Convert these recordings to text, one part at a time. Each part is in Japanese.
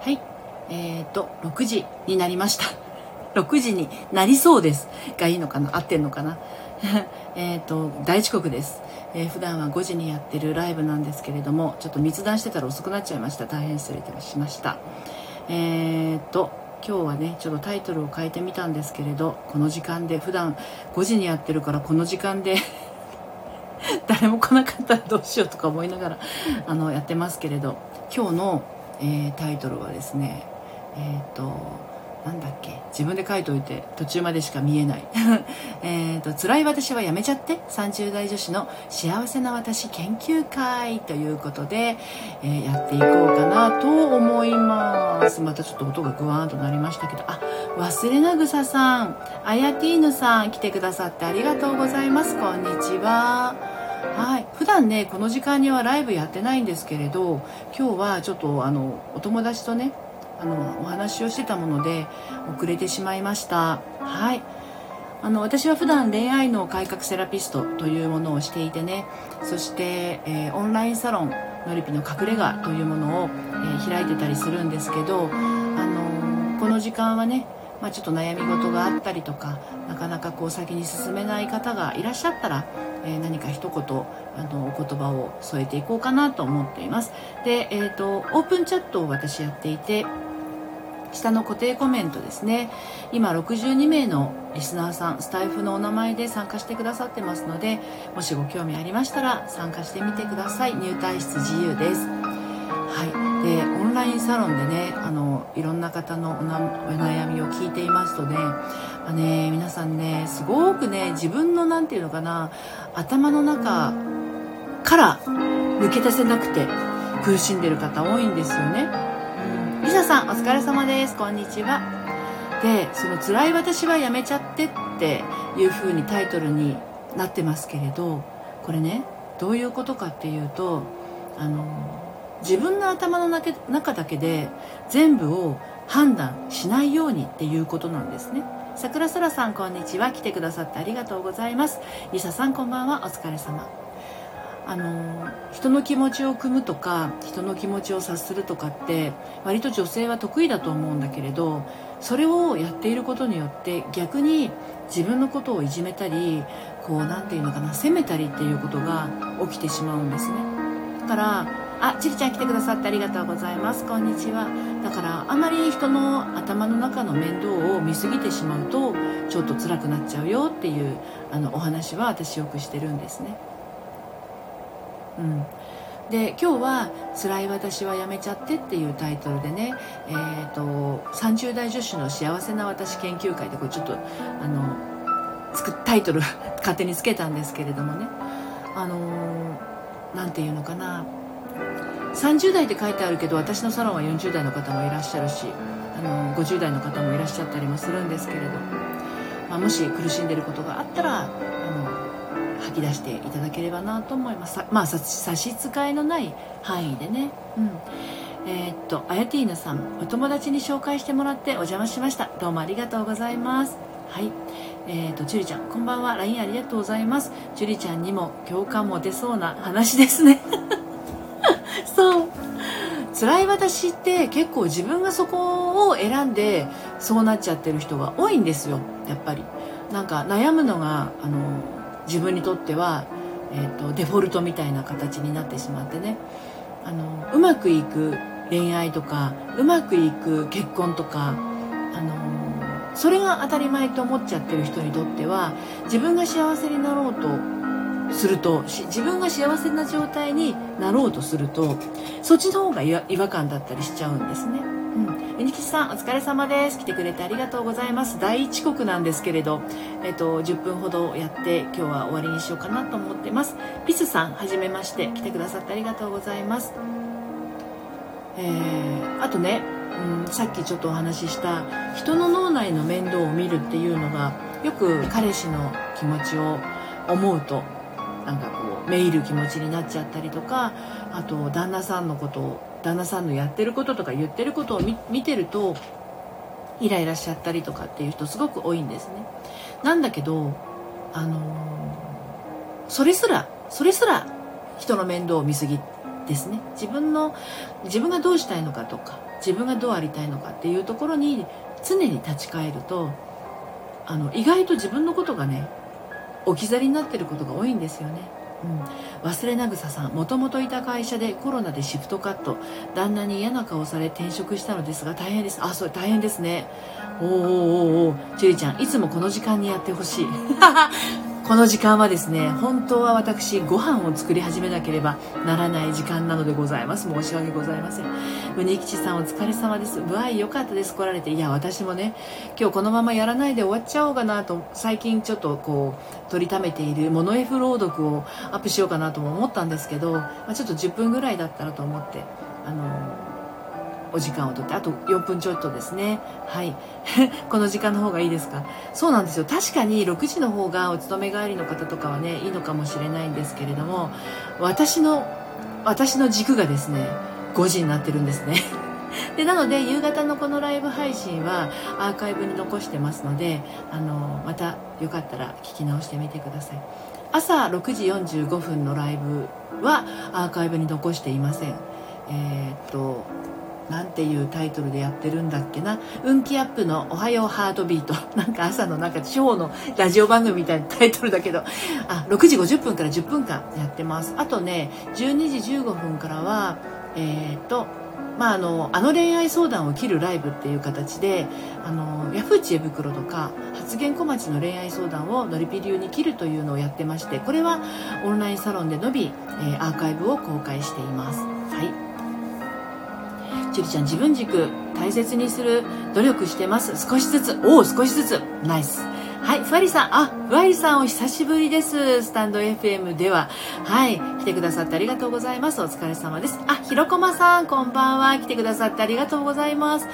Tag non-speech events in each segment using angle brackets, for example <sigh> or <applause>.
はい。えっ、ー、と6時になりました。<laughs> 6時になりそうです。がいいのかな？合ってんのかな？<laughs> えっと大遅刻です、えー、普段は5時にやってるライブなんですけれどもちょっと密談してたら遅くなっちゃいました。大変失礼いたしました。えっ、ー、と今日はねちょっとタイトルを変えてみたんですけれどこの時間で普段5時にやってるからこの時間で <laughs> 誰も来なかったらどうしようとか思いながらあのやってますけれど今日の、えー、タイトルはですねえっ、ー、となんだっけ自分で書いといて途中までしか見えない。<laughs> えと辛い私はやめちゃって30代女子の幸せな私研究会ということで、えー、やっていこうかなと思います。またちょっと音がグワーンとなりましたけど。あ忘れなぐささんあやティーヌさん来てくださってありがとうございます。こんにちは。はい。普段ねこの時間にはライブやってないんですけれど今日はちょっとあのお友達とねあのお話をしてたもので遅れてしまいました。はい。あの私は普段恋愛の改革セラピストというものをしていてねそして、えー、オンラインサロンのりぴの隠れ家というものを、えー、開いてたりするんですけど、あのー、この時間はね、まあ、ちょっと悩み事があったりとかなかなかこう先に進めない方がいらっしゃったら、えー、何か一言あのお言葉を添えていこうかなと思っています。で、えーと、オープンチャットを私やっていて下の固定コメントですね。今62名のリスナーさんスタイフのお名前で参加してくださってますのでもしご興味ありましたら参加してみてください。入退室自由です。はい。でオンラインサロンでねあのいろんな方のお悩みを聞いていますとねあね皆さんねすごくね自分の何て言うのかな頭の中から抜け出せなくて苦しんでる方多いんですよね。リサさんお疲れ様です。こんにちは。でその「辛い私はやめちゃって」っていう風にタイトルになってますけれどこれねどういうことかっていうとあの自分の頭の中だけで全部を判断しないようにっていうことなんですね。桜空さんこんにちは。来てくださってありがとうございます。リサさんこんばんは。お疲れ様。あの人の気持ちを汲むとか人の気持ちを察するとかって割と女性は得意だと思うんだけれどそれをやっていることによって逆に自分のことをいじめたりこう何て言うのかな責めたりっていうことが起きてしまうんですね。からあちりちゃん来てくださってありがとうございます。こんにちは。だからあまり人の頭の中の面倒を見過ぎてしまうとちょっと辛くなっちゃうよっていうあのお話は私よくしてるんですね。うん、で今日は「辛い私はやめちゃって」っていうタイトルでね、えーと、30代女子の幸せな私研究会でこれちょっとあのタイトル勝手につけたんですけれどもね。あの何て言うのかな。30代って書いてあるけど私のサロンは40代の方もいらっしゃるしあの50代の方もいらっしゃったりもするんですけれど、まあ、もし苦しんでることがあったらあの吐き出していただければなと思います。まあ差し支えのない範囲でね。うん。えー、っとあやティーナさんお友達に紹介してもらってお邪魔しました。どうもありがとうございます。はい。えーと、樹里ちゃんこんばんは。LINE ありがとうございます。樹里ちゃんにも共感も出そうな話ですね。<laughs> そう。辛い私って結構自分がそこを選んでそうなっちゃってる人が多いんですよ。やっぱり。なんか悩むのがあの自分にとっては、えーと、デフォルトみたいな形になってしまってね。あのうまくいく恋愛とかうまくいく結婚とかそれが当たり前と思っちゃってる人にとっては自分が幸せになろうとすると自分が幸せな状態になろうとするとそっちの方が違和感だったりしちゃうんですね。うん、にきさんお疲れ様です。来てくれてありがとうございます。第1刻なんですけれど、えっと、10分ほどやって今日は終わりにしようかなと思ってます。ピスさんはじめまして。来てくださってありがとうございます。えー、あとね、うん、さっきちょっとお話しした人の脳内の面倒を見るっていうのがよく彼氏の気持ちを思うとなんかこうめいる気持ちになっちゃったりとかあと旦那さんのことを旦那さんのやってることとか言ってることを見てるとイライラしちゃったりとかっていう人すごく多いんですね。なんだけど、あのー、それすらそれすら人の面倒を見すぎですね。自分の自分がどうしたいのかとか自分がどうありたいのかっていうところに常に立ち返るとあの意外と自分のことがね置き去りになってることが多いんですよね。うん、忘れなぐささんもともといた会社でコロナでシフトカット旦那に嫌な顔され転職したのですが大変です。あそれ大変ですね。おーおーおーおー。ジュリちゃんいつもこの時間にやってほしい。この時間はですね本当は私ご飯を作り始めなければならない時間なのでございます。申し訳ございません。宗吉さんお疲れ様です。具合良かったです。来られていや私もね今日このままやらないで終わっちゃおうかなと最近ちょっとこう取りためているモノ F 朗読をアップしようかなとも思ったんですけど、まあ、ちょっと10分ぐらいだったらと思ってあのお時間をとってあと4分ちょっとですね。はい。<laughs> この時間の方がいいですか？そうなんですよ。確かに6時の方がお勤め帰りの方とかはねいいのかもしれないんですけれども私の私の軸がですね5時になってるんですね。<laughs> でなので夕方のこのライブ配信はアーカイブに残してますのであのまたよかったら聞き直してみてください。朝6時45分のライブはアーカイブに残していません。えー、っとなんていうタイトルでやってるんだっけな。運気アップのおはようハートビート。<laughs> なんか朝のなんか地方のラジオ番組みたいなタイトルだけど。あ6時50分から10分間やってます。あとね12時15分からはえー、っとまあ、あのあの恋愛相談を切るライブっていう形であのヤフー知恵袋とか発言小町の恋愛相談をのりぴ流に切るというのをやってましてこれはオンラインサロンでのび、えー、アーカイブを公開しています。はい。ちりちゃん自分軸大切にする努力してます。少しずつ。おお少しずつ。ナイス。はいふわりさん。あふわりさんお久しぶりです。スタンド FM では。はい来てくださってありがとうございます。お疲れ様です。あひろこまさんこんばんは。来てくださってありがとうございます。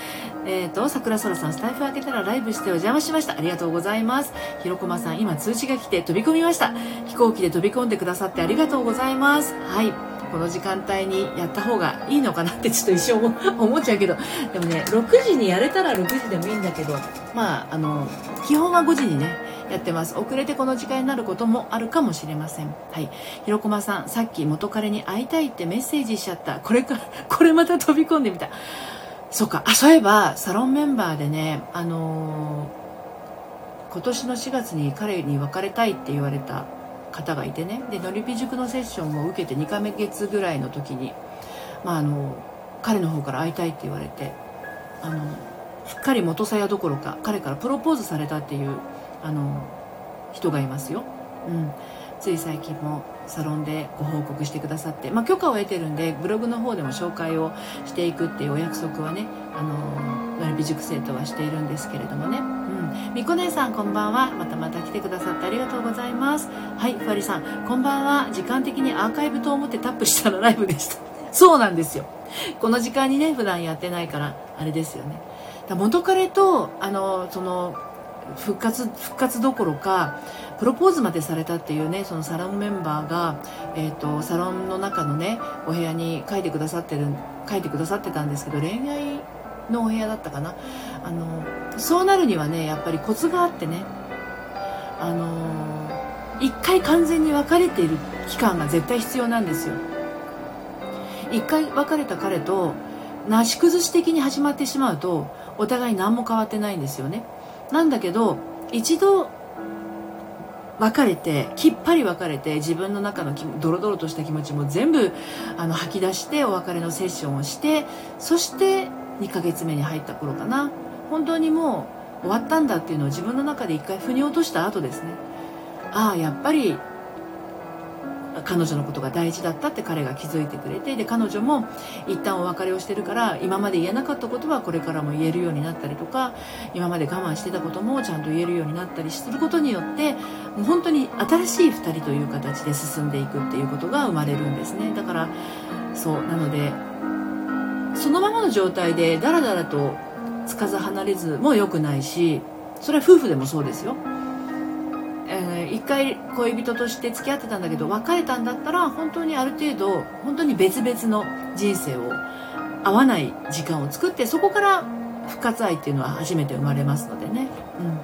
えっ、ー、と桜空さんスタイフ開けたらライブしてお邪魔しました。ありがとうございます。ひろこまさん今通知が来て飛び込みました。飛行機で飛び込んでくださってありがとうございます。はい。この時間帯にやった方がいいのかなってちょっと一生 <laughs> 思っちゃうけどでもね6時にやれたら6時でもいいんだけどまああの基本は5時にねやってます。遅れてこの時間になることもあるかもしれません。はい。ひろこまさんさっき元彼に会いたいってメッセージしちゃった。これか <laughs> これまた飛び込んでみた。そうか。あそういえばサロンメンバーでねあのー、今年の4月に彼に別れたいって言われた方がいてね。でのりぴ塾のセッションを受けて2ヶ月ぐらいの時に、まあ、あの彼の方から会いたいって言われてあのしっかり元さやどころか彼からプロポーズされたっていうあの人がいますよ。うん。つい最近もサロンでご報告してくださって、まあ、許可を得てるんでブログの方でも紹介をしていくっていうお約束はねあのわりび塾生とはしているんですけれどもね。みこ姉さんこんばんは。またまた来てくださってありがとうございます。はいふわりさん。こんばんは。時間的にアーカイブと思ってタップしたらライブでした。<laughs> そうなんですよ。この時間にね普段やってないからあれですよね。元彼とあのその復活復活どころかプロポーズまでされたっていうねそのサロンメンバーが、えーと、サロンの中のねお部屋に書いてくださってる書いてくださってたんですけど恋愛のお部屋だったかな。あのそうなるにはねやっぱりコツがあってね。あの一回完全に別れている期間が絶対必要なんですよ。一回別れた彼となし崩し的に始まってしまうとお互い何も変わってないんですよね。なんだけど一度別れてきっぱり別れて自分の中のドロドロとした気持ちも全部あの吐き出してお別れのセッションをしてそして2ヶ月目に入った頃かな。本当にもう終わったんだっていうのを自分の中で一回腑に落とした後ですね。ああやっぱり彼女のことが大事だったって彼が気づいてくれてで彼女も一旦お別れをしてるから今まで言えなかったことはこれからも言えるようになったりとか今まで我慢してたこともちゃんと言えるようになったりすることによって本当に新しい2人という形で進んでいくっていうことが生まれるんですね。だからそうなのでそのままの状態でダラダラとつかず離れずも良くないしそれは夫婦でもそうですよ。えー、一回恋人として付き合ってたんだけど別れたんだったら本当にある程度本当に別々の人生を合わない時間を作ってそこから復活愛っていうのは初めて生まれますのでね、うん、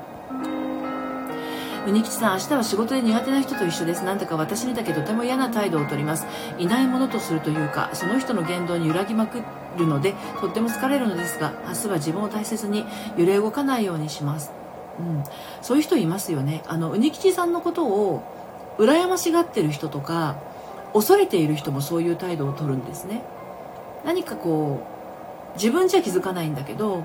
うにきちさん明日は仕事で苦手な人と一緒です。なんだか私にだけとても嫌な態度をとります。いないものとするというかその人の言動に揺らぎまくるのでとっても疲れるのですが明日は自分を大切に揺れ動かないようにします。うん、そういう人いますよね。あのうにきちさんのことを羨ましがってる人とか恐れている人もそういう態度をとるんですね。何かこう自分じゃ気づかないんだけど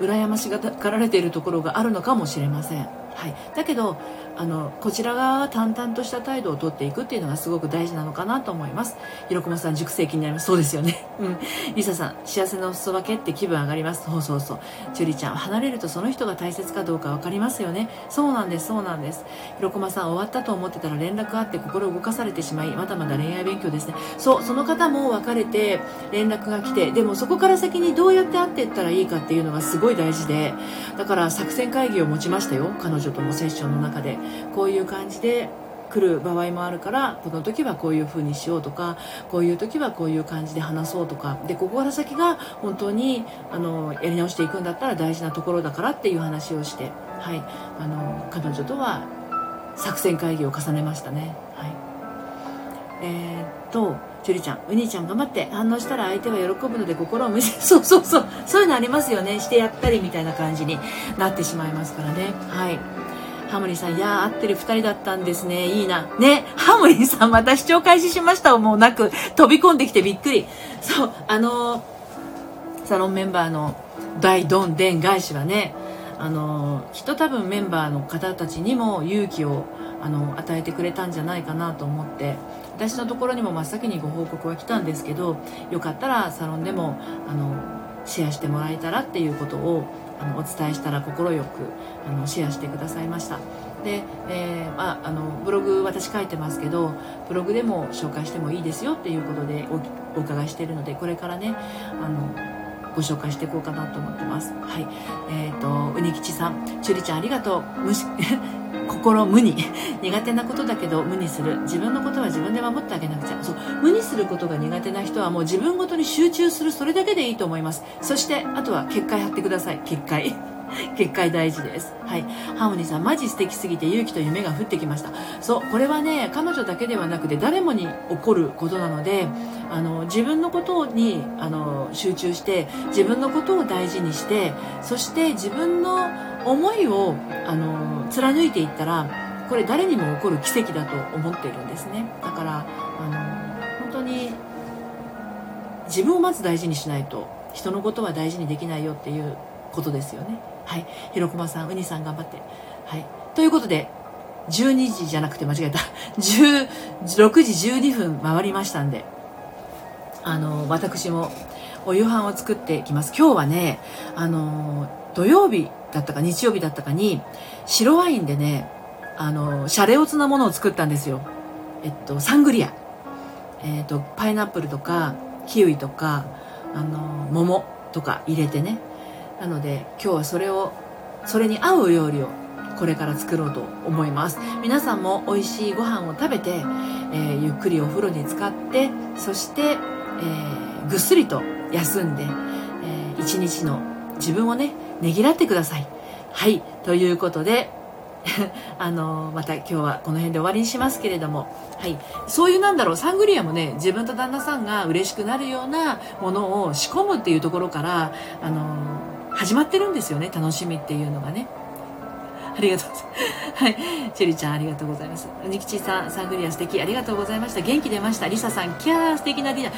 羨ましがられているところがあるのかもしれません。はい、だけどあのこちら側は淡々とした態度をとっていくっていうのがすごく大事なのかなと思います。ひろこまさん熟成期になります。そうですよね。うん。リサさん幸せのお裾分けって気分上がります。そうそうそう。チュリちゃん離れるとその人が大切かどうか分かりますよね。そうなんですそうなんです。ひろこまさん終わったと思ってたら連絡あって心動かされてしまいまだまだ恋愛勉強ですね。そうその方も別れて連絡が来てでもそこから先にどうやって会っていったらいいかっていうのがすごい大事でだから作戦会議を持ちましたよ彼女。とのセッションの中でこういう感じで来る場合もあるからこの時はこういう風にしようとかこういう時はこういう感じで話そうとかでここから先が本当にあのやり直していくんだったら大事なところだからっていう話をして、はい、あの彼女とは作戦会議を重ねましたね。はいえー、っと樹里ちゃん、ウニちゃん頑張って反応したら相手は喜ぶので心を無視 <laughs> そうそうそうそういうのありますよねしてやったりみたいな感じになってしまいますからねはいハモリさん、いやー、合ってる2人だったんですね。いいな。ね、ハモリンさん、また視聴開始しましたもうなく、飛び込んできてびっくり。そう、あのー、サロンメンバーの大どんでん返しはね、あのー、きっと多分メンバーの方たちにも勇気を、あの与えてくれたんじゃないかなと思って私のところにも真っ先にご報告は来たんですけどよかったらサロンでもあのシェアしてもらえたらっていうことをあのお伝えしたら快くあのシェアしてくださいました。で、えー、まあ、あのブログ私書いてますけどブログでも紹介してもいいですよっていうことでお伺いしてるのでこれからねあのご紹介していこうかなと思ってます。はい。えっ、ー、と、うにきちさん、ちゅりちゃんありがとう。むし、<laughs> 心無に。<laughs> 苦手なことだけど無にする。自分のことは自分で守ってあげなくちゃ。そう。無にすることが苦手な人はもう自分ごとに集中する。それだけでいいと思います。そして、あとは結界貼ってください。結界。<laughs> 結界大事です。はい。ハーモニーさん、マジ素敵すぎて勇気と夢が降ってきました。そう、これはね、彼女だけではなくて誰もに起こることなので、あの、自分のことに、あの、集中して、自分のことを大事にして、そして自分の思いを、あの、貫いていったら、これ誰にも起こる奇跡だと思っているんですね。だから、あの、本当に、自分をまず大事にしないと、人のことは大事にできないよっていうことですよね。はい。ひろこまさん、うにさん頑張って。はい。ということで、12時じゃなくて間違えた。<laughs> 16時12分回りましたんで、あの、私もお夕飯を作っていきます。今日はね、あの、土曜日だったか日曜日だったかに、白ワインでね、あの、シャレオツなものを作ったんですよ。えっと、サングリア。えっと、パイナップルとか、キウイとか、あの、桃とか入れてね、なので今日はそれをそれに合う料理をこれから作ろうと思います。皆さんも美味しいご飯を食べて、えー、ゆっくりお風呂に浸かってそして、えー、ぐっすりと休んで、えー、一日の自分をねねぎらってください。はいということで <laughs> あのまた今日はこの辺で終わりにしますけれども、はい、そういうなんだろうサングリアもね自分と旦那さんが嬉しくなるようなものを仕込むっていうところからあの始まってるんですよね楽しみっていうのがねありがとうございます。<laughs> はい。チェリちゃん、ありがとうございます。ニキチさん、サングリア素敵。ありがとうございました。元気出ました。リサさん、キャー、素敵なディナー。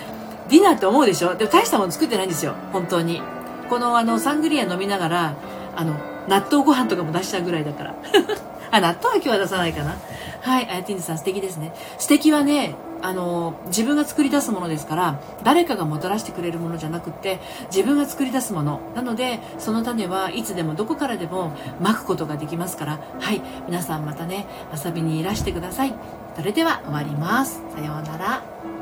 ディナーって思うでしょ？でも大したもの作ってないんですよ。本当に。この、あの、サングリア飲みながら、あの、納豆ご飯とかも出したぐらいだから。<laughs> あ、納豆は今日は出さないかな。はい、あやてぃんさん素敵ですね。素敵はね、あの、自分が作り出すものですから、誰かがもたらしてくれるものじゃなくて、自分が作り出すもの。なので、その種はいつでもどこからでもまくことができますから、はい、皆さんまたね、遊びにいらしてください。それでは終わります。さようなら。